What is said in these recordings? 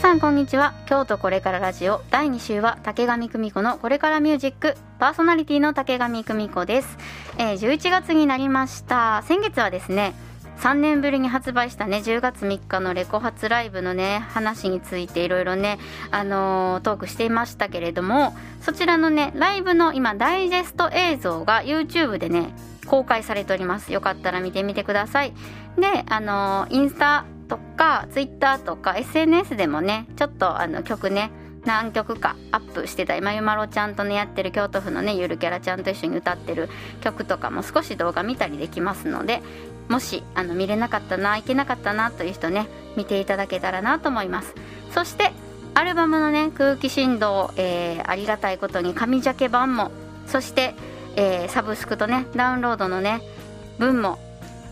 皆さんこんにちは。京都これからラジオ。第2週は竹上久美子のこれからミュージック。パーソナリティの竹上久美子です、えー、11月になりました。先月はですね3年ぶりに発売したね10月3日のレコ発ライブのね話についていろいろねあのー、トークしていましたけれどもそちらのねライブの今ダイジェスト映像が YouTube でね公開されております。よかったら見てみてください。であのー、インスタとか Twitter とか SNS でもねちょっとあの曲ね何曲かアップしてた今ゆまろちゃんとねやってる京都府のねゆるキャラちゃんと一緒に歌ってる曲とかも少し動画見たりできますのでもしあの見れなかったな行けなかったなという人ね見ていただけたらなと思います。そしてアルバムのね空気振動、えー、ありがたいことに紙ジャケ版もそして、えー、サブスクとねダウンロードのね分も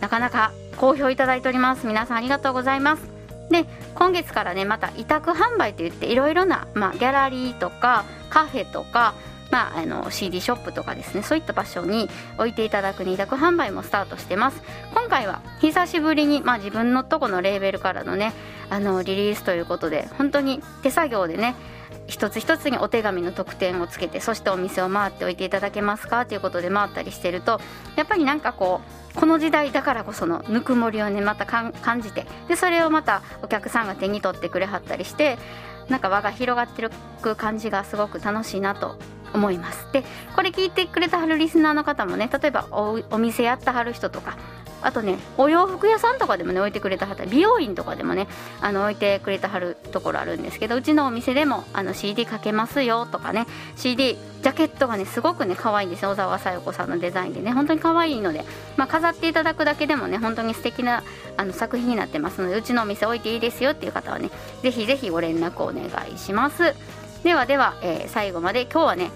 なかなか好評いただいております。皆さんありがとうございます。で今月からねまた委託販売といっていろいろな、まあ、ギャラリーとかカフェとかまあ、あの CD ショップとかですねそういった場所に置いていただく二択販売もスタートしてます。今回は久しぶりに、まあ、自分のとこのレーベルからのねあのリリースということで本当に手作業でね一つ一つにお手紙の特典をつけてそしてお店を回っておいていただけますかということで回ったりしてるとやっぱりなんかこうこの時代だからこそのぬくもりをねまた感じてでそれをまたお客さんが手に取ってくれはったりしてなんか輪が広がってる感じがすごく楽しいなと思います。でこれ聞いてくれたはるリスナーの方もね例えばお店やったはる人とかあとねお洋服屋さんとかでもね置いてくれたはった美容院とかでもねあの置いてくれたはるところあるんですけどうちのお店でもあの CD かけますよとかね CD ジャケットがねすごくね可愛いんですよ。小沢さよ子さんのデザインでね。本当に可愛いので、まあ、飾っていただくだけでもね本当に素敵なあな作品になってますのでうちのお店置いていいですよっていう方はねぜひぜひご連絡お願いします。ではでは、えー、最後まで今日はね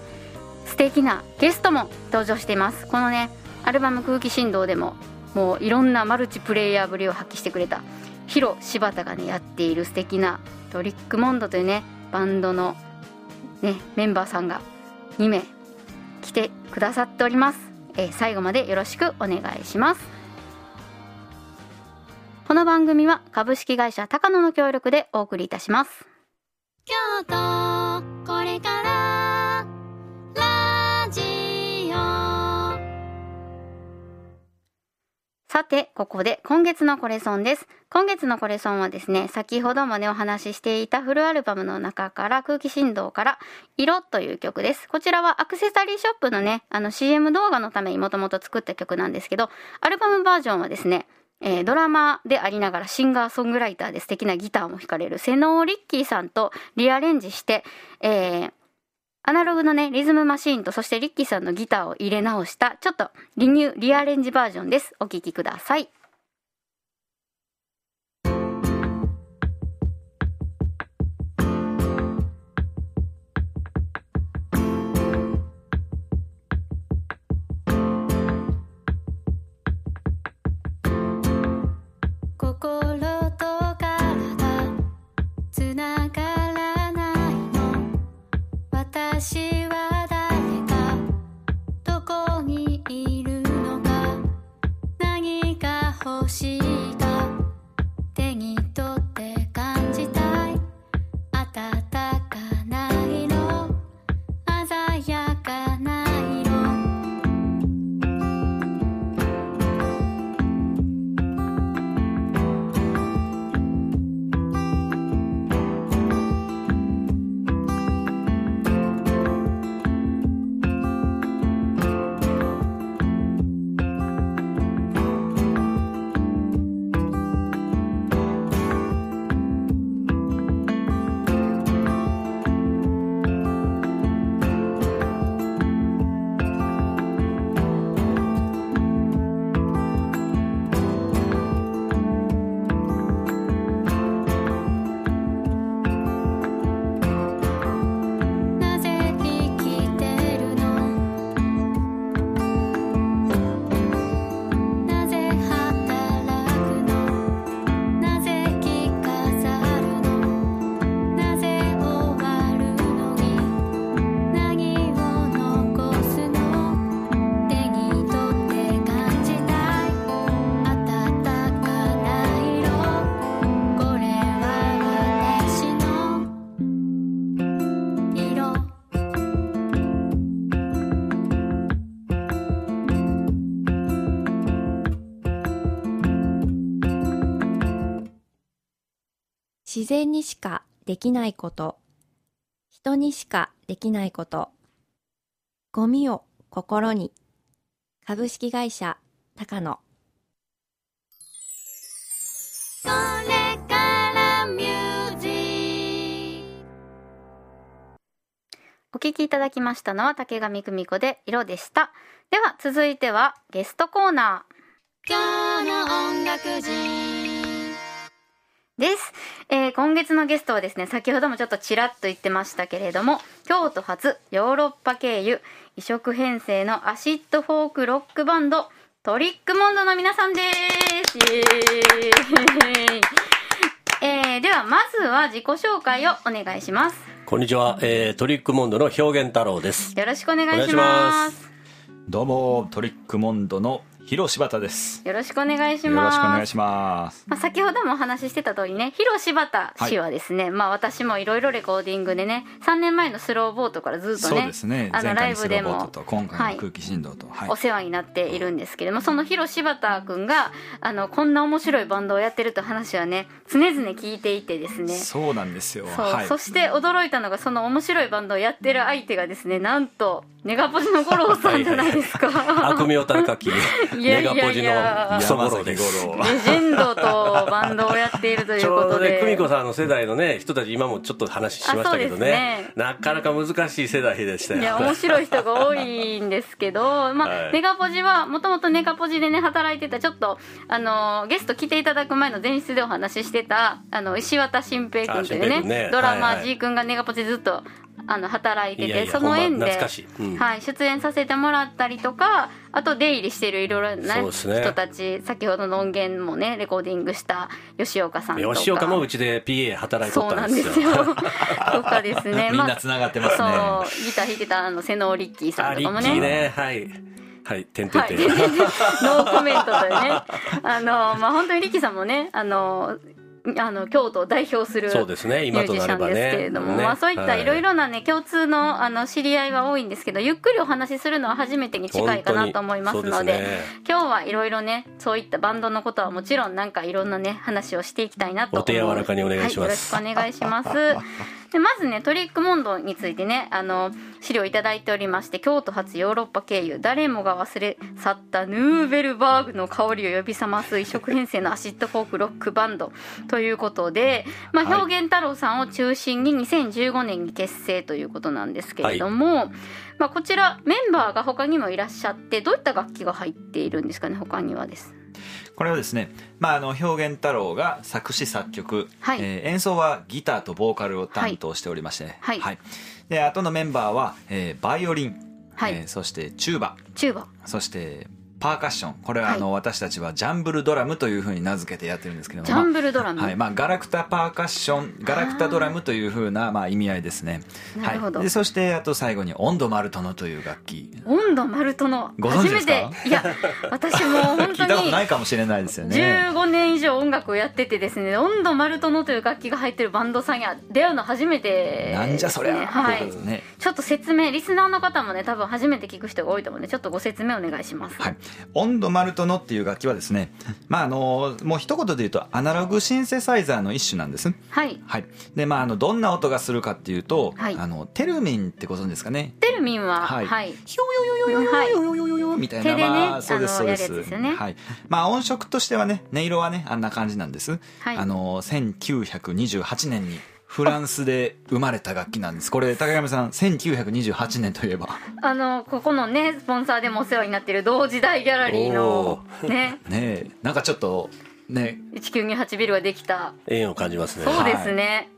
素敵なゲストも登場しています。このねアルバム「空気振動」でももういろんなマルチプレイヤーぶりを発揮してくれた。ヒロ柴田がねやっている素敵なトリックモンドというねバンドのねメンバーさんが2名来てくださっております、えー、最後までよろしくお願いします。この番組は株式会社高野の協力でお送りいたします。京都これからさて、ここで今月のコレソンです。今月のコレソンはですね、先ほどもね、お話ししていたフルアルバムの中から空気振動から色という曲です。こちらはアクセサリーショップのね、あの CM 動画のためにもともと作った曲なんですけど、アルバムバージョンはですね、えー、ドラマでありながらシンガーソングライターで素敵なギターも弾かれるセノーリッキーさんとリアレンジして、えー、アナログのね、リズムマシーンとそしてリッキーさんのギターを入れ直したちょっとリニュー、リアレンジバージョンです。お聴きください。自然にしかできないこと、人にしかできないこと、ゴミを心に、株式会社高野。これからミュージックお聴きいただきましたのは竹上久美子で色でした。では続いてはゲストコーナー。今日の音楽人です、えー今月のゲストはですね先ほどもちょっとちらっと言ってましたけれども京都発ヨーロッパ経由異色編成のアシッドフォークロックバンドトリックモンドの皆さんです。えーではまずは自己紹介をお願いします。こんにちは、えートリックモンドの表現太郎です。よろしくお願いします。どうもトリックモンドの広柴田です。よろしくお願いしよろますしくお願いします。まあ、先ほどもお話ししてた通りね広柴田氏はですね、まあ私もいろいろレコーディングでね3年前のスローボートからずっとねそうですね。あのライブでも今回の空気振動と、はい。お世話になっているんですけれども、その広柴田君があのこんな面白いバンドをやってるという話はね常々聞いていてですね。そうなんですよ。そう、はい。そして驚いたのがその面白いバンドをやってる相手がですねなんとネガポジの五郎さんじゃないですか。悪名たるかき、いやいやいや。ネガポジのクソゴロです。レジェンドとバンドをやっているといちうことで。ょうどね、久美子さんの世代のね、人たち、今もちょっと話しましたけどね。ね、なかなか難しい世代でしたよ。いや面白い人が多いんですけど、まあはい。ネガポジはもともとネガポジでね働いてたちょっとあのゲスト来ていただく前の前室でお話ししてたあの石渡新平君というねねドラマはいはい。G 君がネガポジずっとあの働いててその縁で、うん。はい、出演させてもらったりとかあと出入りしてるいろいろな、そうですね。人たち先ほどの音源もねレコーディングした吉岡さんとか。吉岡もうちで PA 働いとったそうなんんですすよ とかですね。みんな繋がってますね。そうギター弾いてたあの瀬能リッキーさんとかもね。ね、はい。はい、てんてんはい、てん。ノーコメントというね。あのまあ本当にリッキーさんもねあのあの京都を代表するミュージシャンですけれども、ね。まあ、そういったい。ろいろなね、共通のあの知り合いは多いんですけどゆっくりお話しするのは初めてに近いかなと思いますのでね。今日はいろいろねそういったバンドのことはもちろんなんかいろんなね話をしていきたいなと思うお手柔らかにお願いします。はい、よろしくお願いしますでまずねトリックモンドについてねあの資料いただいておりまして京都発ヨーロッパ経由誰もが忘れ去ったヌーベルバーグの香りを呼び覚ます異色編成のアシッドフォークロックバンドということで、まあ、はい。表現太郎さんを中心に2015年に結成ということなんですけれども、まあ、こちらメンバーが他にもいらっしゃってどういった楽器が入っているんですかね他にはですこれはですね、まあ、あの表現太郎が作詞作曲、はい。えー演奏はギターとボーカルを担当しておりまして、はい。で後のメンバーは、えーバイオリン、はい。えーそしてチューバ。チューバ。そしてパーカッション。これははい。あの、私たちはジャンブルドラムというふうに名付けてやってるんですけども。ジャンブルドラム、はい。まあ、ガラクタパーカッションガラクタドラムというふうなまあ、意味合いですね。なるほど。はい、でそしてあと最後に温度マルトノという楽器。温度マルトのご存知ですか？いや私もう本聞いたこと当にないかもしれないですよね。15年以上音楽をやっててですね温度マルトノという楽器が入ってるバンドさんや出会うの初めてなんじゃそりゃ、はい。ね。ちょっと説明リスナーの方もね多分初めて聞く人が多いと思うのでちょっとご説明お願いします。はい、温度マルトノっていう楽器はですね、まああのもう一言で言うとアナログシンセサイザーの一種なんです。はい。はい、でまああのどんな音がするかっていうと、はい。あのテルミンってご存知ですかね。テルミンははい。はい。ひょよよよよよよよよよよみたいな、ねまあそうですそうですはいまあ音色としてはね音色はねあんな感じなんです、はいあの1928年にフランスで生まれた楽器なんです。これ高山さん1928年といえば。あのここのねスポンサーでもお世話になってる同時代ギャラリーのね。ねえ。なんかちょっとね。1928ビルができた。縁を感じますね。そうですね、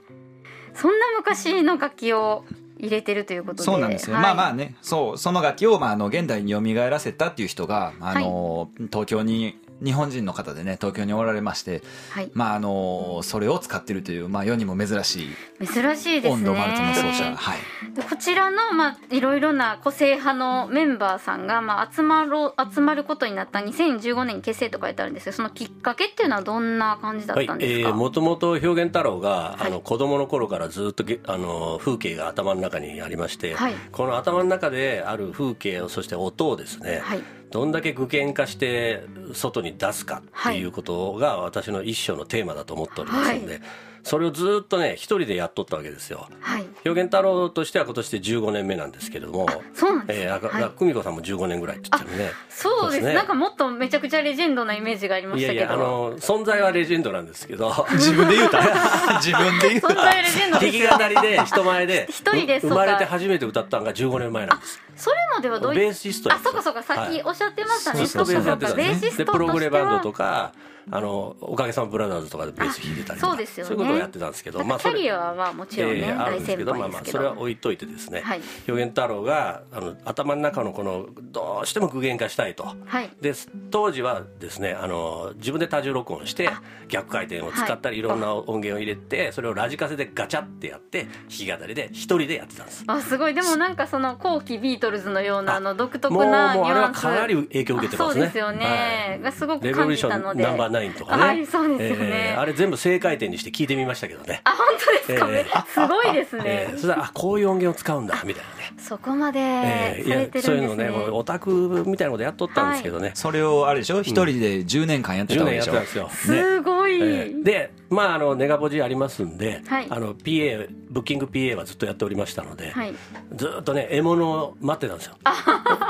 そんな昔の楽器を入れてるということでそうなんですよ、はい。まあまあね。そうその楽器を、まあ、あの現代に蘇らせたっていう人があの、東京に日本人の方でね東京におられまして、はい。まああのそれを使ってるという、まあ、世にも珍しい珍しいですね。温度マルトの奏者、はい、でこちらの、まあ、いろいろな個性派のメンバーさんが、まあ、集まろう集まることになった2015年に結成と書いてあるんですけどそのきっかけっていうのはどんな感じだはいったんですか、えー、もともと表現太郎が、はい。あの子供の頃からずっとげあの風景が頭の中にありまして、はい。この頭の中である風景をそして音をですね、はいどんだけ具現化して外に出すかっていうことが私の一生のテーマだと思っておりますので、それをずっとね一人でやっとったわけですよ。はい。表現太郎としては今年で15年目なんですけれどもそうなんですえー、あかはい。久美子さんも15年ぐらいって言ってるね。そうです。そうですね。なんかもっとめちゃくちゃレジェンドなイメージがありましたけど。いやいやあの存在はレジェンドなんですけど。自分で言うた？自分で言う存在レジェンド弾き語りで人前で一人でう生まれて初めて歌ったのが15年前なんですそれまではどういベうーシストやあそうかそうか。さっきおっしゃってましたね、ずっとベースやってたんベーシストとプログレバンドとかかあのおかげさまブラザーズとかでベース弾いてたりとかあそうですよね。いうことをやってたんですけどなんかキャそれリアはまあもちろんね、えーあるんですけどまあまあそれは置いといてですね、はい。表現太郎があの頭の中のこのどうしても具現化したいと。はい。で当時はですねあの自分で多重録音して逆回転を使ったり、はい。い、ろんな音源を入れてそれをラジカセでガチャってやって弾き語りで一人でやってたんです。あすごい。でもなんかその後期ビートルズのようなあの独特もうもうなニュあれアンス。はかなり影響を受けてますね。あそうですよね、がすごく感レボリューショじたのでンナンバーナインとかね、はいそうですよね、えーあれ全部正回転にして聞いてみましたけどね。あ本当ですか、えーすごいですね、えーそれであこういう音源を使うんだみたいなね。そこまでえーいやされてそういうのるんですね、オタクみたいなことやっとったんですけどね、それをあれでしょ？一人で10年間やって10たわけ年やってでしょたんですよ、すごい、えーでまああのネガポジありますんで、はい。あの PA ブッキング PA はずっとやっておりましたので、はい。ずっとね獲物を待ってたんですよ。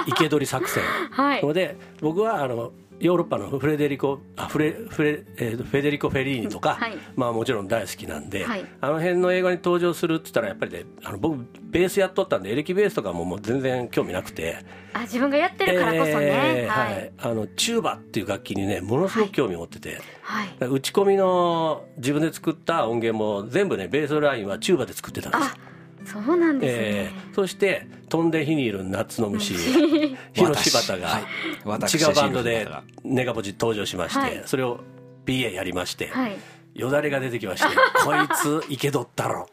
生け捕り作戦。はい。それで僕はあのヨーロッパのフレデリコあフレフレ、えーとフェデリコ・フェリーニとか、はい。まあ、もちろん大好きなんで、はい。あの辺の映画に登場するって言ったらやっぱりねあの僕ベースやっとったんでエレキベースとかももう全然興味なくて。あ自分がやってるからこそね、えーははい。い、あのチューバっていう楽器にねものすごく興味を持ってて、はい。打ち込みの自分で作った音源も全部ねベースラインはチューバで作ってたんですそうなんですえね、ーそして「飛んで火にいる夏の虫」広柴田が私。違うバンドでネガポジ登場しまして、はい。それを PA やりまして、はい。よだれが出てきまして こいつ生け取ったろ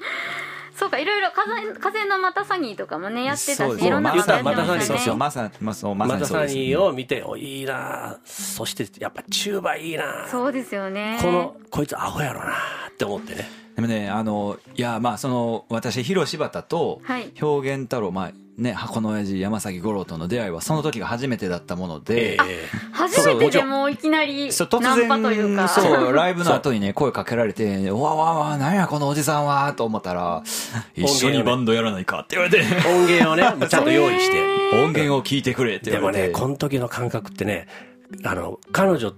そうかいろいろ風風のまたサニーとかもねやってたしいろんなまさことやってままさにしたねそうそう。まさにまそうまさまたサにを見ておいいな。そしてやっぱチューバいいな。そうですよね。このこいつアホやろな。って思ってね。でもねあのいやまあその私広柴田とはい。表現太郎まあね箱の親父山崎五郎との出会いはその時が初めてだったもので、え初めてでもいきなりそう突ナンパというか。然そうライブの後にね 声かけられて「わわわ何やこのおじさんは」と思ったら「一緒にバンドやらないか」って言われて。ー 音源をねちゃんと用意して。音源を聞いてくれってでも言われて。ねこの時の感覚ってねあの彼女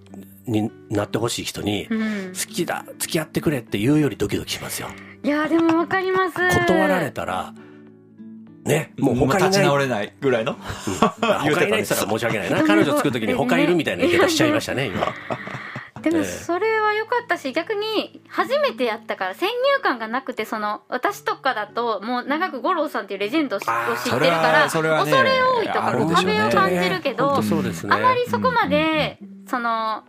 になってほしい人にうん。好きだ付き合ってくれって言うよりドキドキしますよ。いやでもわかります。断られたらねもう他にい。立ちない直れないぐらいの？他いないって言ったら申し訳ないな。彼女作る時に他いるみたいな言い方しちゃいましたね 今。でもええ。それは良かったし逆に初めてやったから先入観がなくてその私とかだともう長く五郎さんっていうレジェンドを知ってるから恐れ多いとか壁を感じるけどあまりそこまでその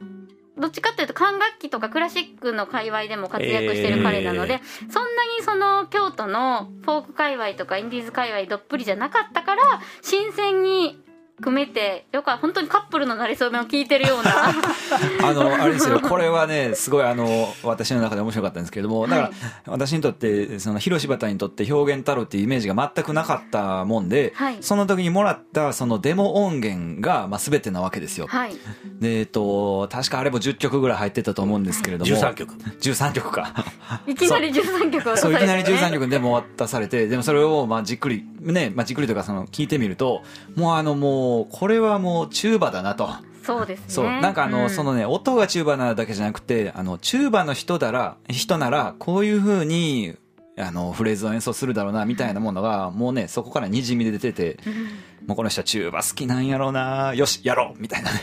どっちかというと管楽器とかクラシックの界隈でも活躍してる彼なので、そんなにその京都のフォーク界隈とかインディーズ界隈どっぷりじゃなかったから新鮮に組めてよか本当にカップルの馴れ初めを聞いてるような。あのあれですよ。これはねすごいあの私の中で面白かったんですけれどもだから、はい私にとってその広柴田にとって表現太郎っていうイメージが全くなかったもんで、はい。その時にもらったそのデモ音源が、まあ、全てなわけですよ、はい。でえっと確かあれも10曲ぐらい入ってたと思うんですけれども。13曲。13曲か。いきなり13曲渡されて、ね、そういきなり13曲でも渡されてでもそれをまあじっくりね、まあ、じっくりというかその聞いてみるともうあのもうこれはもうチューバだなと。そうですね。そう。なんかあの、うん。そのね音がチューバなだけじゃなくてあのチューバの人だら人ならこういうふうにあのフレーズを演奏するだろうなみたいなものがもうねそこからにじみ出ててもうこの人はチューバ好きなんやろうなよしやろうみたいなね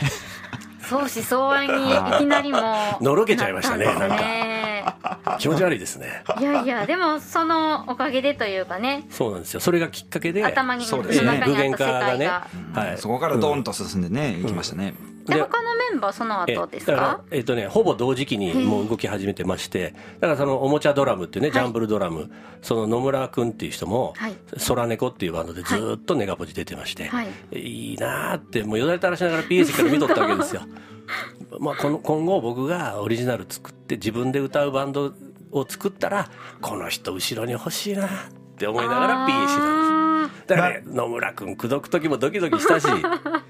相思相愛にいきなりもう のろけちゃいましたねなんですね。気持ち悪いですね。いやいやでもそのおかげでというかね。そうなんですよ。それがきっかけで頭にそうですね。中にあった世界が、はい。そこからドーンと進んでね、いきましたね、でで他のメンバーそのえ後ですだかえっとねほぼ同時期にもう動き始めてましてだからそのおもちゃドラムっていうね、ジャンブルドラムその野村君っていう人もはい。空猫っていうバンドでずーっとネガポジ出てまして、はい。い、いなーってもうよだれ垂らしながら PS から見とったわけですよ。まあこの今後僕がオリジナル作って自分で歌うバンドを作ったらこの人後ろに欲しいなって思いながらてたんですだからね、野村君口説く時もドキドキしたし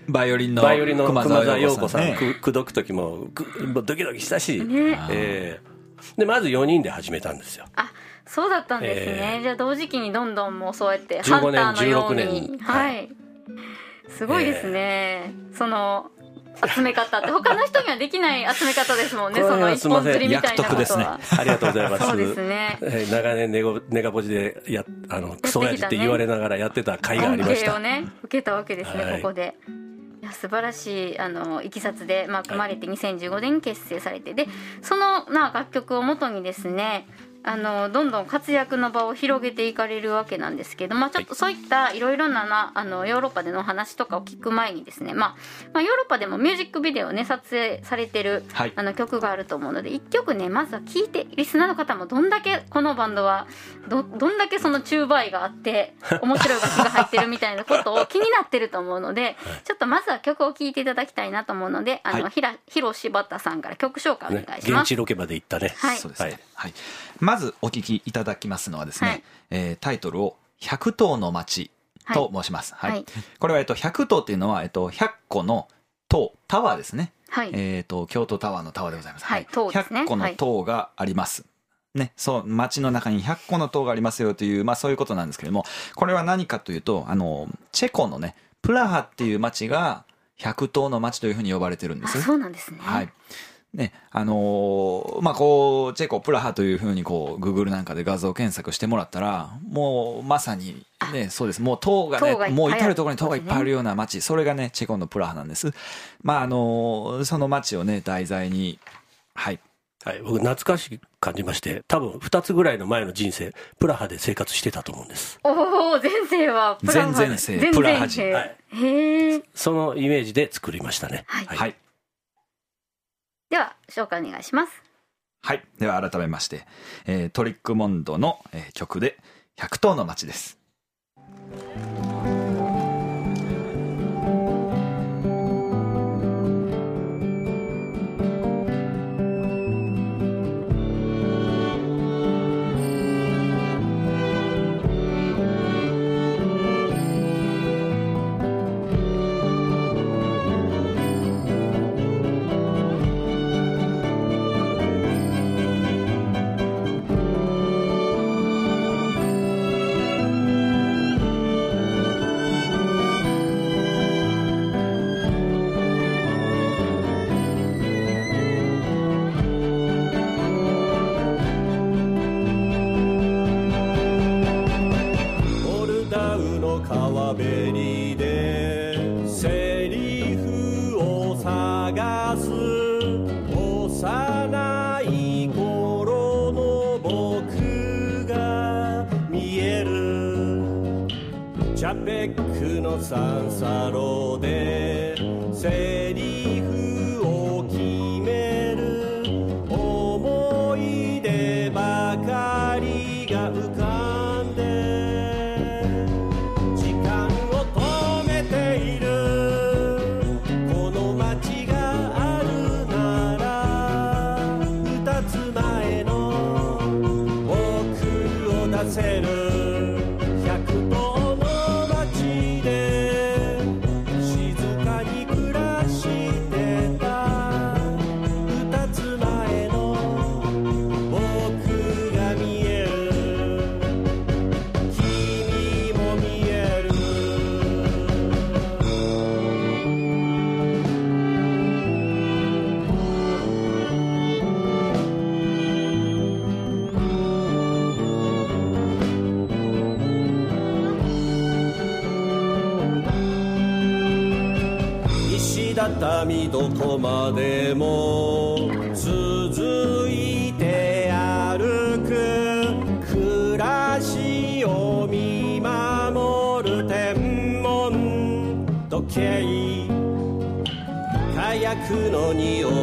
バイオリンのバイオリンの熊沢陽子さん。ね。く口説く時もドキドキしたし、ね。えー。でまず4人で始めたんですよ。あそうだったんですね、えじゃあ同時期にどんどんもうそうやって15ハンターのよう年に16年。はい、すごいですね、その集め方って他の人にはできない集め方ですもんね。その一本釣りみたいな役得ですね。ことは、ありがとうございます。そうですね。えー長年ネゴネガポジでやあのクソ親父って言われながらやってた甲斐がありました。をね受けたわけですね、はい。ここで。いや素晴らしいあのいきさつで、まあ、組まれて2015年に結成されて。でそのな楽曲をもとにですねあのどんどん活躍の場を広げていかれるわけなんですけど、まあ、ちょっとそういったいろいろななあのヨーロッパでのお話とかを聞く前にですね、まあまあ、ヨーロッパでもミュージックビデオをね撮影されてるはい。あの曲があると思うので1曲ねまずは聴いてリスナーの方もどんだけこのバンドはどどんだけそのチューバイがあって面白い楽器が入ってるみたいなことを 気になってると思うのでちょっとまずは曲を聴いていただきたいなと思うのであの、はい。ひら広柴田さんから曲紹介お願ねいします。現地ロケまで行ったね。はい。そうですね、ははいいまずお聞きいただきますのはですね、はい。えータイトルを「百頭の町」と申します、はい。はい。これは、えっと、百頭っていうのは、えっと、100個の塔タワーですね、はい、えっと京都タワーのタワーでございます、はい。塔ですね。100個の塔があります、ね、そう街の中に100個の塔がありますよという、まあ、そういうことなんですけれどもこれは何かというとあのチェコのねプラハっていう街が百頭の街というふうに呼ばれてるんであすそうなんですね。はい。ね、あのーまあ、こう、チェコ、プラハというふうに、こう、グーグルなんかで画像検索してもらったら、もう、まさに、ね、そうです。もう、塔がね、もう至るところに塔がいっぱいあるような街、それがね、チェコのプラハなんです。まあ、あのーその街をね、題材に、はい。はい、僕懐かしく感じまして多分2つぐらいの前の人生プラハで生活してたと思うんです。おお前世はプラハ前々世プラハ人。はい。へえ。そのイメージで作りましたね。はい。はい。では紹介お願いします。はい。では、改めまして、えートリックモンドの、えー曲で、百頭の街です。畳どこまでも続いて歩く暮らしを見守る天文時計火薬の匂い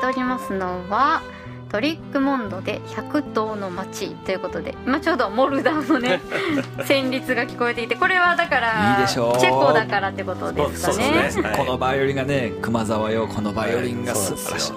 ておりますのはトリックモンドで百塔の街ということで今ちょうどモルダウのね 旋律が聞こえていてこれはだからいいでしょう。チェコだからってことですかそうねですね。はい。このバイオリンがね熊沢よこのバイオリンが素晴らしい、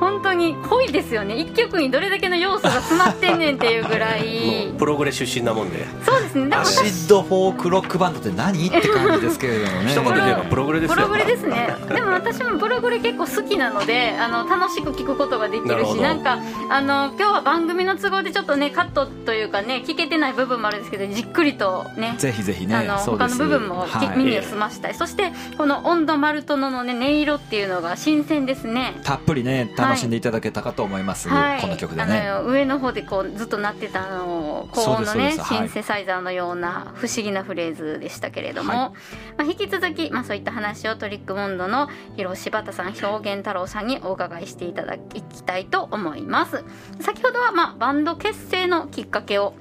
本当に濃いですよね。一曲にどれだけの要素が詰まってんねんっていうぐらい。プログレ出身なもんで。そうアシッドフォークロックバンドって何？って感じですけれどもね。一言で言えばプログレですよ。プログレですね。でも私もプログレ結構好きなのであの楽しく聴くことができるしなんかあの今日は番組の都合でちょっとねカットというかね聞けてない部分もあるんですけどじっくりとねぜひぜひねあの他の部分もき、はい。耳を澄ましたいそしてこの温度マルトノのね音色っていうのが新鮮ですね。たっぷりね楽しんでいただけたかと思います、はい、この曲でね。上の方でこうずっと鳴ってたあの高音のねシンセサイザーのような不思議なフレーズでしたけれども、はい。まあ、引き続き、まあ、そういった話をトリックモンドの広柴田さん表現太郎さんにお伺いしていただきたいと思います。先ほどは、まあ、バンド結成のきっかけを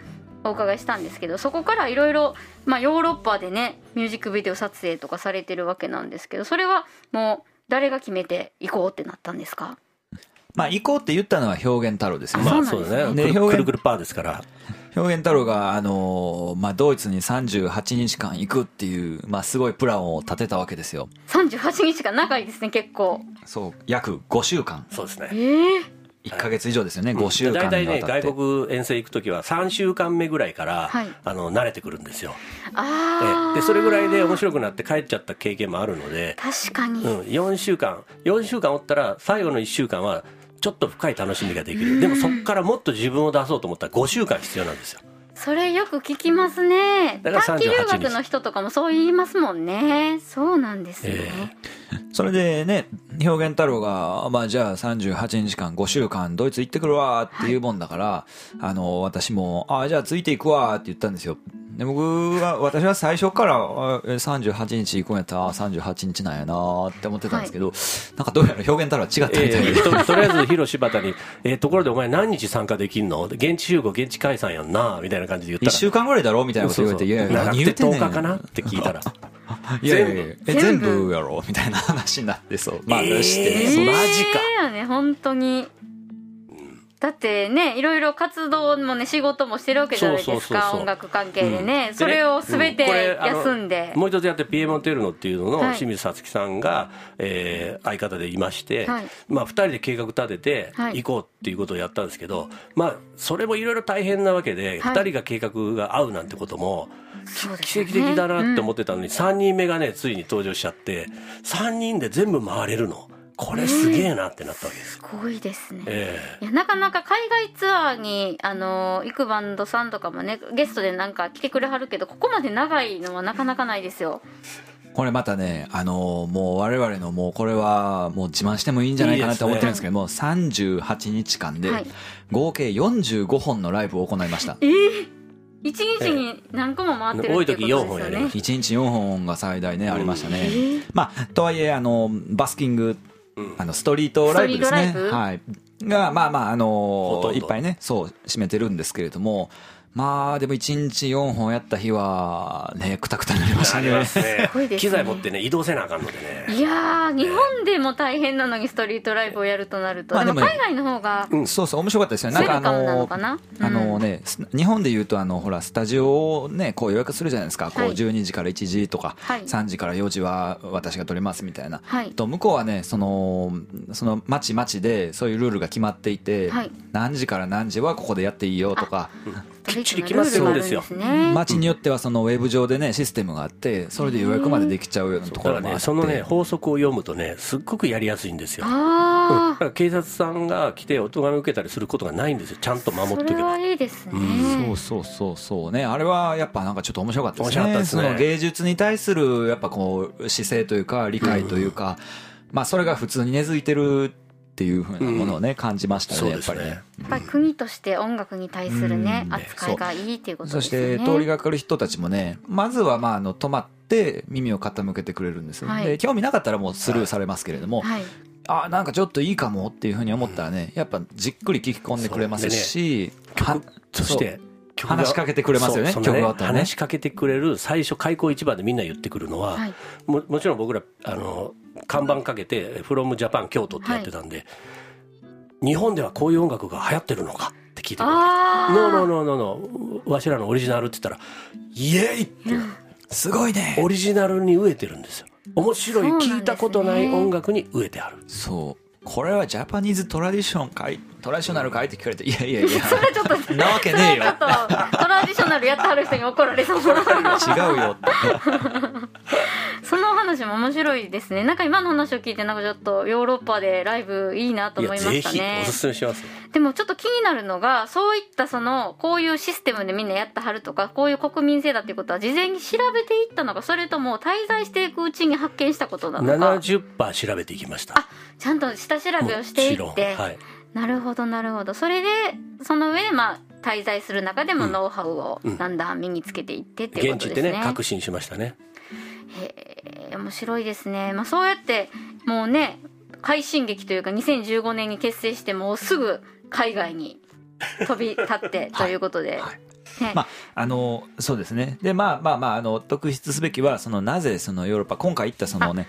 お伺いしたんですけどそこからいろいろまあヨーロッパでねミュージックビデオ撮影とかされてるわけなんですけどそれはもう誰が決めて行こうってなったんですか？まあ行こうって言ったのは表現太郎ですよね、まあそなんですね。ね。ね表現くるくるパーですから表現太郎が、あのーまあ、ドイツに38日間行くっていう、まあ、すごいプランを立てたわけですよ。38日間長いですね結構。そう約5週間。そうですね。ええ1か月以上ですよね、5週間大体ねにわたって、外国遠征行く時は3週間目ぐらいから、はい。あの慣れてくるんですよ。ああででそれぐらいで面白くなって帰っちゃった経験もあるので、確かに、うん、4週間4週間おったら最後の1週間はちょっと深い楽しみができる。でもそこからもっと自分を出そうと思ったら5週間必要なんですよ。それよく聞きますね。だから短期留38学の人とかもそう言いますもんね。そうなんですね、それでね表現太郎が、まあ、じゃあ38日間5週間ドイツ行ってくるわっていうもんだから、あの私も「あじゃあついていくわ」って言ったんですよで僕は私は最初からあえ38日行くんやったらあ38日なんやなって思ってたんですけど、なんかどうやら表現太郎は違ったみたいで、えーととりあえず広柴田に、えーところでお前何日参加できんの？現地集合現地解散やんなみたいな感じで言った1ら週間ぐらいだろみたいなこと言われて「いやいや10何言うてんねん日かな？って聞いたら。いやいやいやえ全全部部やろみたいな話になってそう。まあえーして、マジか。えやね本当にだってねいろいろ活動もね仕事もしてるわけじゃないですか音楽関係でね、うん。それを全て休んで、もう一つやってピエモンテルノっていうののはい。清水さつきさんが、えー相方でいまして、はい。まあ、2人で計画立ててはい。行こうっていうことをやったんですけど、まあ、それもいろいろ大変なわけで、はい。2人が計画が合うなんてことも奇跡的だなって思ってたのに、3人目がねついに登場しちゃって3人で全部回れるのこれすげえなってなったわけです。すごいですね、えいやなかなか海外ツアーにあの行くバンドさんとかもねゲストでなんか来てくれはるけどここまで長いのはなかなかないですよ。これまたね、あのーもう我々のもうこれはもう自慢してもいいんじゃないかなって思ってるんですけども、38日間ではい。合計45本のライブを行いました。え一日に何個も回ってるってことですよね。多い時4本やりま1日4本が最大ね、ありましたね。えー。まあ、とはいえ、あの、バスキング、あの、ストリートライブですね。はい。が、まあまあ、あほのいっぱいね、そう、占めてるんですけれども、まあ、でも1日4本やった日は、ね、くたくたになりましたね。ね。ごいですね。機材持ってね移動せなあかんのでね。いやー日本でも大変なのにストリートライブをやるとなると、まあでも海外の方がそうそう、面白かったですよね。なんかあのあのね、す日本で言うと、あの、ほら、スタジオをね、こう予約するじゃないですか。こう、はい。12時から1時とか、はい。3時から4時は私が撮りますみたいな。はい。と、向こうはね、その、その、町町で、そういうルールが決まっていて、はい。何時から何時はここでやっていいよとか、きっちり決まってるんですよ。ルールがあるんですね。町によってはそのウェブ上でね、システムがあって、それで予約までできちゃうようなところもあって。ねそのね法則を読むとねすっごくやりやすいんですよ。だあから警察さんが来てお咎め受けたりすることがないんですよ。ちゃんとあ守っとけば。それはいいですね、そうそうそうそうね。あれはやっぱなんかちょっと面白かったですね。面白かったですね。その芸術に対するやっぱこう姿勢というか理解というか、まあそれが普通に根付いてるっていうふうなものをね、感じましたねやっぱりね。そうですね。やっぱり国として音楽に対するね、うん。扱いがいいっていうことそしですよね。て通りがかる人たちもねまずはまああの止まって耳を傾けてくれるんです、はい。で興味なかったらもうスルーされますけれども、はい。あなんかちょっといいかもっていうふうに思ったらねやっぱじっくり聞き込んでくれますし、はそして話しかけてくれますよね曲ね。話しかけてくれる最初開口一番でみんな言ってくるのは、はい。ももちろん僕らあの看板かけて「from Japan 京都」ってやってたんで、日本ではこういう音楽が流行ってるのかって聞いてノーノー。ノーノーノーわしらのオリジナルって言ったらイエイってすごいね。オリジナルに飢えてるんですよ。面白いね。聞いたことない音楽に飢えてある。そう。これはジャパニーズトラディションかいトラディショナルかい？って聞かれていやいやいや。それちょっとなわけねえよ。トラディショナルやってはる人に怒られそう。違うよその話も面白いですね。なんか今の話を聞いてなんかちょっとヨーロッパでライブいいなとい思いましたね。おすすめしますよ。でもちょっと気になるのがそういったそのこういうシステムでみんなやってはるとかこういう国民性だっていうことは事前に調べていったのかそれとも滞在していくうちに発見したことなのか。70%調べていきました。あちゃんと下調べをしていって、ん。はいなるほどなるほど。それでその上でまあ滞在する中でもうん。ノウハウをうん。だんだん身につけていってっていうことですね。でね確信しましたね。へえ面白いですね、まあ、そうやってもうね快進撃というか2015年に結成してもうすぐ海外に飛び立ってということで、はいねまああのそうですね。でまあまあまああの特筆すべきはそのなぜそのヨーロッパ今回行ったそのね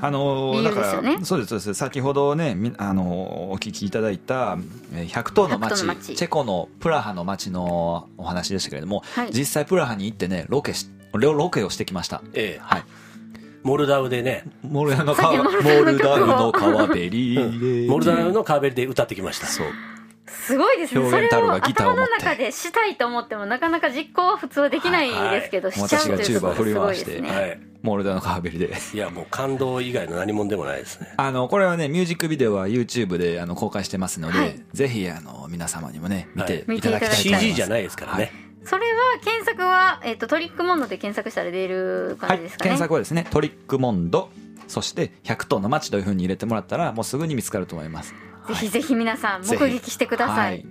あのだからねそうですそうです。先ほどねみあのお聞きいただいたえー100頭の100町頭の町チェコのプラハの町のお話でしたけれども、はい。実際プラハに行ってねロケしロロケをしてきました。ええ。はい。モルダウでね。モルダウの川モモルダウの川べりで。モルダウのカーベリで歌ってきました。そうすごいですね。それを頭の中でしたいと思ってもなかなか実行は普通はできないですけど、はい。しちゃうという私がチューバーことがすごいです振り回ね、はい。モルダウの川べりで。いやもう感動以外の何もでもないですね。あのこれはねミュージックビデオは YouTube であの公開してますので、はい。ぜひあの皆様にもね見てはい。いただきたいと思います、CG じゃないですからね、それは検索は、えっとトリックモンドで検索したら出るはい、感じですかね、検索はですねトリックモンド。そして100頭の街というふうに入れてもらったらもうすぐに見つかると思いますぜひぜひ皆さん目撃してください、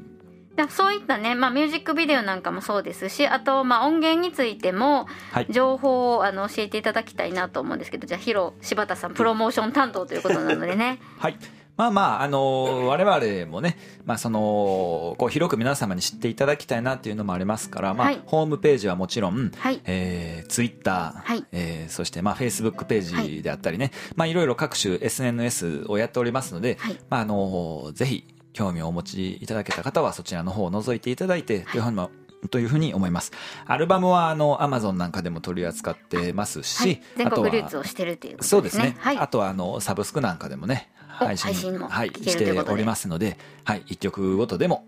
そういったね、まあ、ミュージックビデオなんかもそうですしあと、まあ、音源についてもはい。情報をあの教えていただきたいなと思うんですけどじゃあヒロ柴田さんプロモーション担当ということなのでね。はいまあまあ、あの我々もね、まあその、こう広く皆様に知っていただきたいなっていうのもありますから、まあ、はい。ホームページはもちろん、はい。えー、ツイッター、はい。えーそしてまあフェイスブックページであったりね、まあいろいろ各種 SNS をやっておりますので、はい。まああのぜひ興味をお持ちいただけた方はそちらの方を覗いていただいて、というふうにというふうに思います。アルバムはあの Amazon なんかでも取り扱ってますし、はい、全国流通をしてるということですね。そうですね。はい。あとはあのサブスクなんかでもねお配信もはい、聞けるしということで。ておりますので、はい、一曲ごとでも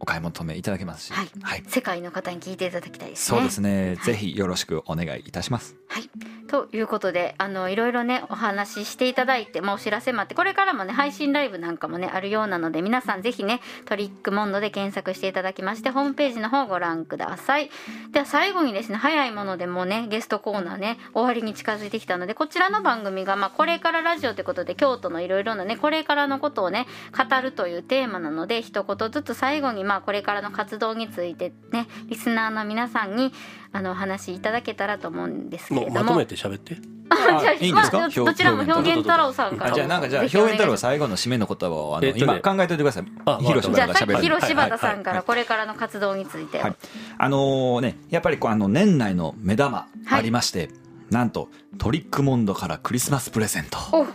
お買い求めいただけますし、はい。はい、世界の方に聞いていただきたいですね。そうですね、はい。ぜひよろしくお願いいたします。はい、ということであのいろいろねお話ししていただいて、まあ、お知らせもあってこれからもね配信ライブなんかもねあるようなので皆さんぜひねトリックモンドで検索していただきましてホームページの方をご覧ください。では最後にですね早いものでもうねゲストコーナーね終わりに近づいてきたのでこちらの番組が、まあ、これからラジオということで京都のいろいろなねこれからのことをね語るというテーマなので一言ずつ最後にまあこれからの活動についてねリスナーの皆さんにあのお話しいただけたらと思うんですけれども。もうまとめて喋って。あ じゃあいいんですか？まあどちらも表現太郎さんから。あじゃあなんかじゃあ表現太郎最後の締めの言葉をあの、えっとね今考えておいてください。あ広島じゃあさっきが喋る。広柴田さんはいからこれからの活動について。はい、あのーねやっぱりこうあの年内の目玉ありまして、なんとトリックモンドからクリスマスプレゼントお。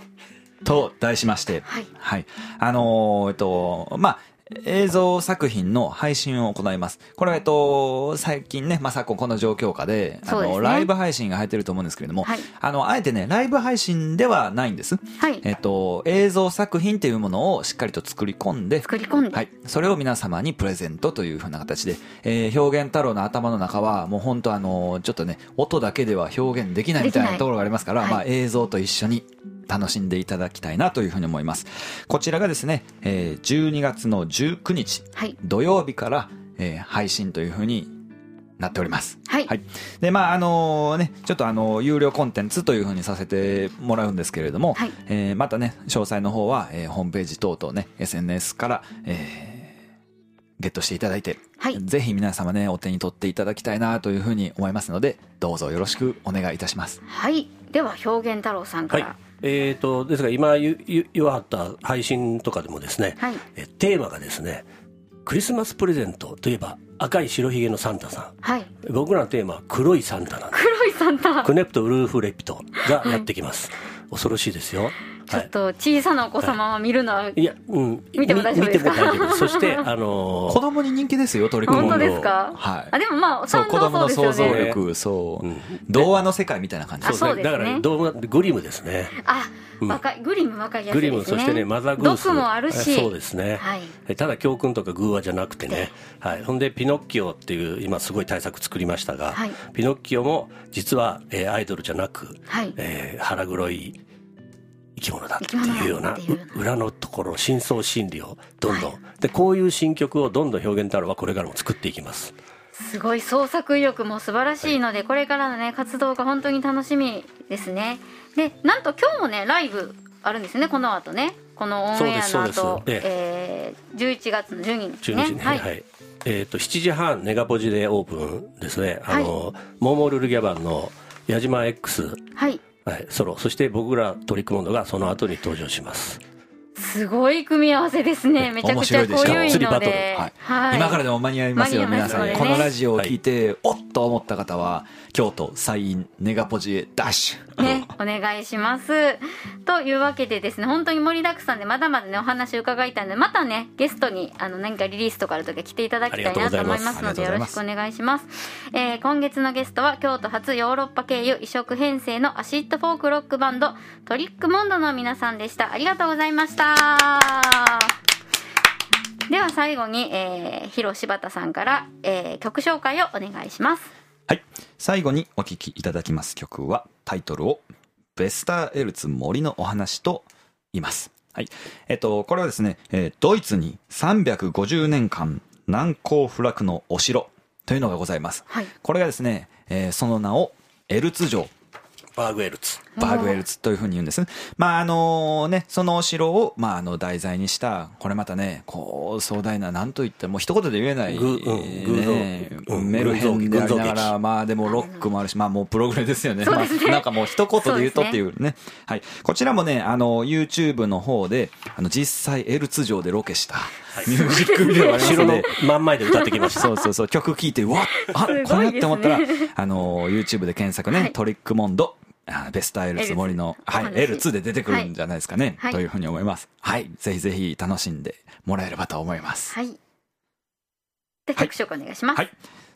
と題しまして、はい。はい。あのーえっと、まあ、映像作品の配信を行います。これは、えっと、最近ね、まあ、昨今この状況下で、あの、ねライブ配信が入ってると思うんですけれども、はいあの、あえてね、ライブ配信ではないんです。はいえっと、映像作品っていうものをしっかりと作り込んで、作り込んで、はい。それを皆様にプレゼントというふうな形で、えー表現太郎の頭の中は、もう本当あの、ちょっとね、音だけでは表現できないみたいなところがありますから、はいまあ映像と一緒に楽しんでいただきたいなというふうに思います。こちらがですね、えー12月の19日、はい土曜日から、えー配信というふうになっております。はいはい。で、まあ、あのね、ちょっとあの、有料コンテンツというふうにさせてもらうんですけれども、はいえーまたね、詳細の方は、えーホームページ等々ね、SNS から、えーゲットしていただいて、はいぜひ皆様ね、お手に取っていただきたいなというふうに思いますので、どうぞよろしくお願いいたします。はいでは表現太郎さんかはいら、えー、とですが今言わはった配信とかでもですね、はい。えテーマがですねクリスマスプレゼントといえば赤い白ひげのサンタさはい。ん僕らのテーマは黒いサンタなんで黒いサンタ。クネプト・ウルーフ・レピトがやってきます、恐ろしいですよ。ちょっと小さなお子様は見るのは、い。や、うん、見ても大丈夫ですか？そして、あのー子供に人気ですよトリックモンド。本当ですか、はい。あでもまあそう子供の想像力そう、うん。童話の世界みたいな感じ。あそうですね。だから、動画グリムですね。あ、うグリムわかりやすグリム、いですね。そしてね、マザーグース。毒もあるし。えそうですね。はい。えただ教訓とか偶話じゃなくてね、はい、ほんでピノッキオっていう今すごい対策作りましたが、はい。ピノッキオも実は、えーアイドルじゃなく、はい。えー腹黒い生き物だって生き物だいうようなっていうようなう裏のところ深層心理をどんどん、はでこういう新曲をどんどん表現太郎はこれからも作っていきます。すごい創作意欲も素晴らしいので、これからのね活動が本当に楽しみですね。でなんと今日もねライブあるんですねこの後ね。このオンエアの後。ですえー、11月の12日ね。12時ね、はい。えー、と7時半ネガポジでオープンですね、あのモーモールルギャバンの矢島 X、はいはい、ソロそして僕らトリックモンドがその後に登場します。すごい組み合わせですね。めちゃくちゃ濃ゆい面白いで。しょので、はい。今からでも間に合いますよ皆さん、このラジオを聞いて、おっと思った方は京都西院ネガポジへダッシュね、お願いします。というわけでですね、本当に盛りだくさんでまだまだね、お話伺いたいので、またね、ゲストにあの何かリリースとかあるとき来ていただきたいなと思いますので、よろしくお願いします。えー今月のゲストは、京都発ヨーロッパ経由異色編成のアシッドフォークロックバンド、トリックモンドの皆さんでした。ありがとうございました。では最後に、えー、広柴田さんから、えー曲紹介をお願いします。はい。最後にお聴きいただきます曲はタイトルを「ベスターエルツ森のお話」と言います。はい。えっとこれはですね、えードイツに350年間難攻不落のお城というのがございます。はい。これがですね、えーその名をエルツ城バーグエルツバーグエルツというふうに言うんですね。まああのね、そのお城を、まああの題材にした、これまたね、こう壮大な、なんといってもう一言で言えない、ぐうんねメルヘンでありながら、まあでもロックもあるし、まあもうプログレですよね。そうですねまあなんかもう一言で言うとっていうね。はい。こちらもね、あの、YouTube の方で、あの、実際エルツ城でロケした、ミュージックビデオがあります城のので、真ん前で歌ってきましたそう そうそう、曲聴いて、うわあ、すごいですねこれって思ったら、あの、YouTube で検索ね、はいトリックモンド、あベスターエルツ森の、はい、エルツ L2 で出てくるんじゃないですかね、はいというふうに思います。はい、ぜひぜひ楽しんでもらえればと思います。はい。で、曲紹介お願いします。はい。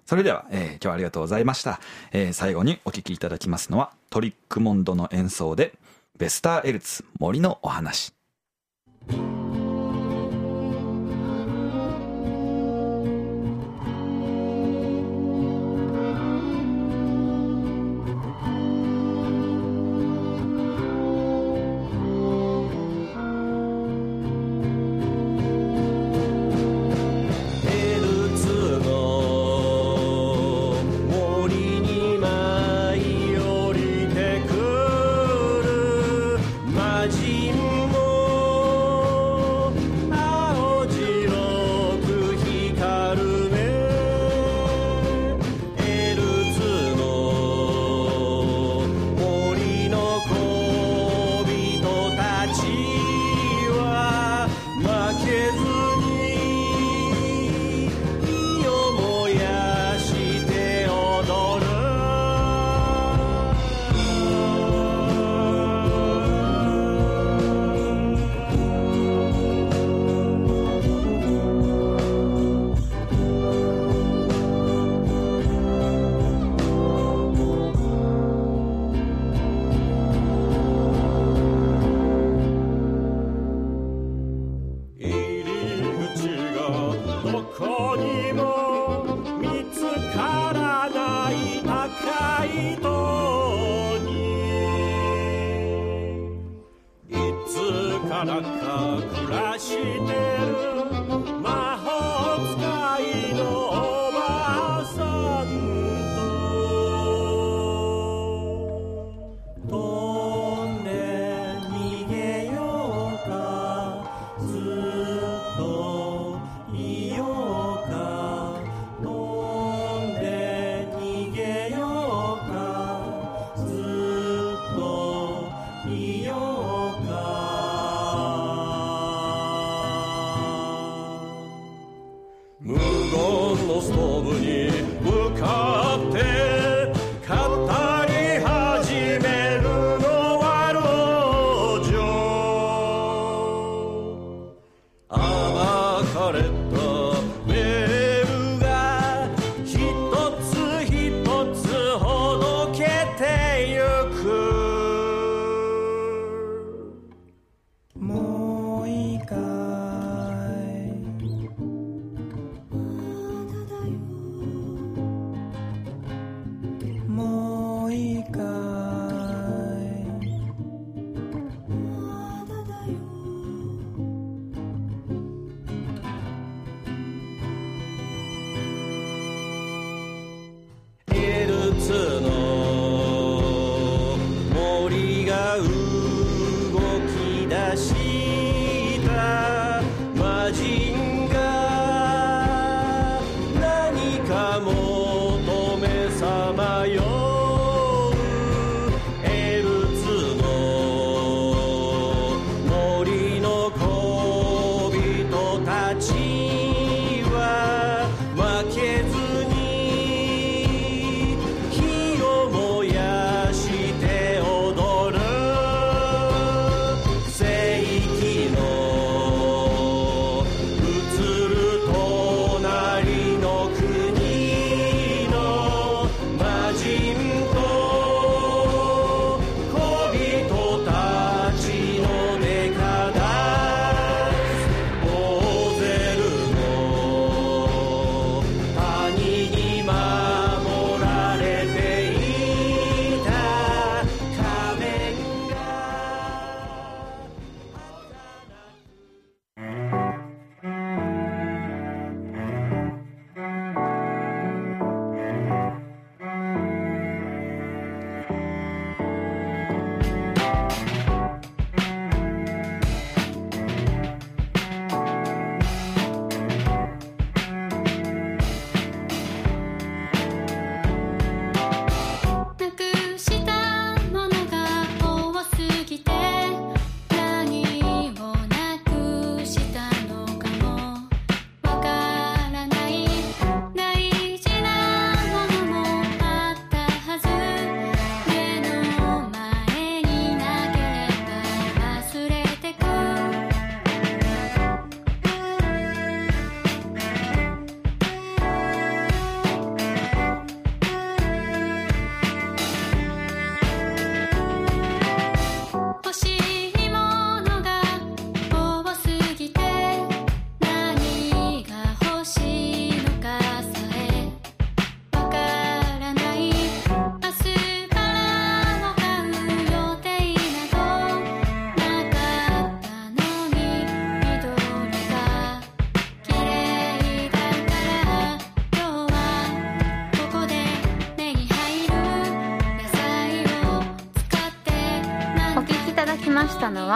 それでは、えー今日はありがとうございました。えー最後にお聴きいただきますのは、トリックモンドの演奏で、ベスターエルツ森のお話。からか暮らしてる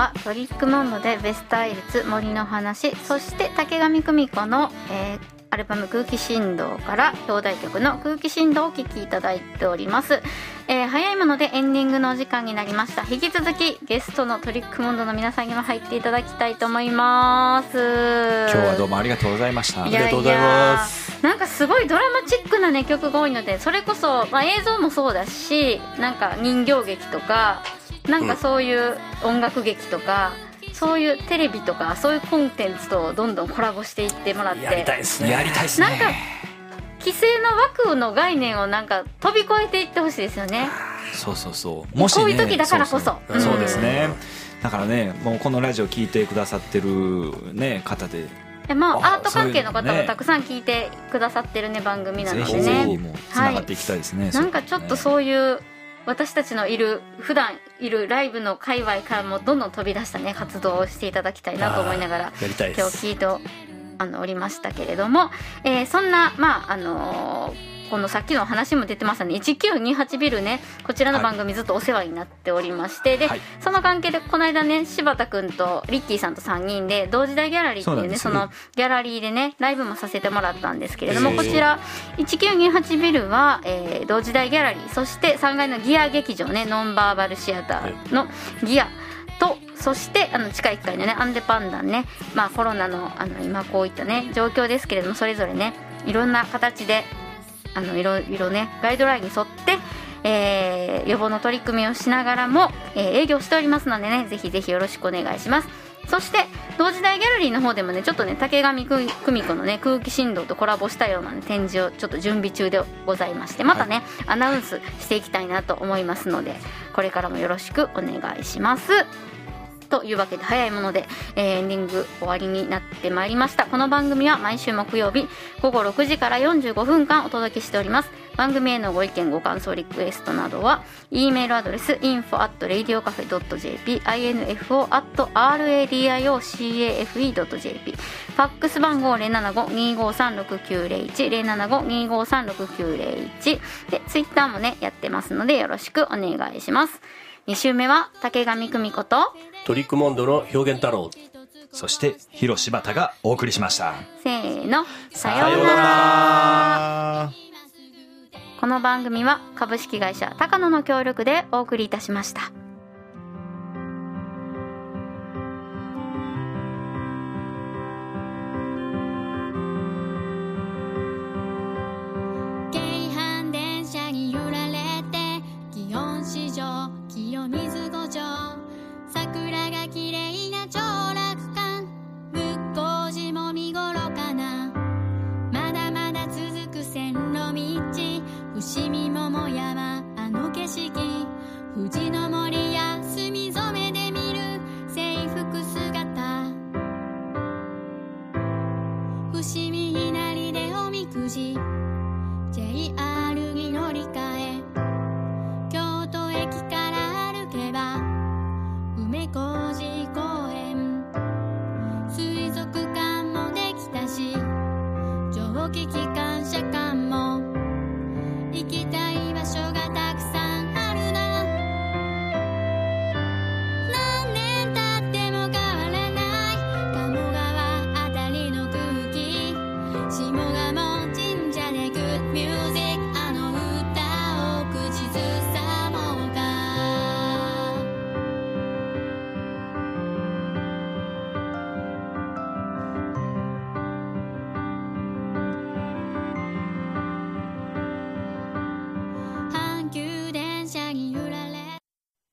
はトリックモンドでベストアイルツ森の話そして竹上久美子の、えーアルバム「空気振動」から表題曲の「空気振動」をお聴きいただいております、えー早いものでエンディングのお時間になりました。引き続きゲストのトリックモンドの皆さんにも入っていただきたいと思います。今日はどうもありがとうございました。ありがとうございます。なんかすごいドラマチックなね曲が多いのでそれこそ、まあ、映像もそうだしなんか人形劇とかなんかそういう音楽劇とか、そういうテレビとかそういうコンテンツとどんどんコラボしていってもらってやりたいですね。やりたいっすね。なんか規制の枠の概念をなんか飛び越えていってほしいですよね。そうそうそう。こういう時だからこそ。そうそう。そうですねだからねもうこのラジオ聞いてくださってるね方で。でまああアート関係の方もたくさん聞いてくださってるね番組なぜのでね。ひぜひもうつながっていきたいですね、なんかちょっとうそういう私たちのいる普段いるライブの界隈からもどんどん飛び出したね活動をしていただきたいなと思いながら今日聞いてあのおりましたけれども、えーそんなまああのーこのさっきの話も出てましたね。1928ビルね。こちらの番組ずっとお世話になっておりまして、で、はい。その関係でこの間ね柴田君とリッキーさんと3人で同時代ギャラリーっていうねそのギャラリーでねライブもさせてもらったんですけれどもこちら1928ビルは、えー同時代ギャラリー。そして3階のギア劇場ねノンバーバルシアターのギア。とそしてあの地下1階のねアンデパンダンね、まあ、コロナのあの今こういったね状況ですけれどもそれぞれねいろんな形であのいろいろねガイドラインに沿って、えー予防の取り組みをしながらも、えー営業しておりますのでねぜひぜひよろしくお願いします。そして同時代ギャラリーの方でもねちょっとね竹上久美子のね空気振動とコラボしたような、ね、展示をちょっと準備中でございましてまたね、アナウンスしていきたいなと思いますのでこれからもよろしくお願いしますというわけで早いもので、えーエンディング終わりになってまいりました。この番組は毎週木曜日午後6時から45分間お届けしております。番組へのご意見ご感想リクエストなどは e メールアドレス info at radiocafe.jp info at radiocafE.jp ファックス番号075-253-6901 075-253-6901でツイッターもねやってますのでよろしくお願いします。2週目は竹上久美子とトリックモンドの表現太郎。そして広柴田がお送りしました。せーのさようなら。この番組は株式会社高野の協力でお送りいたしました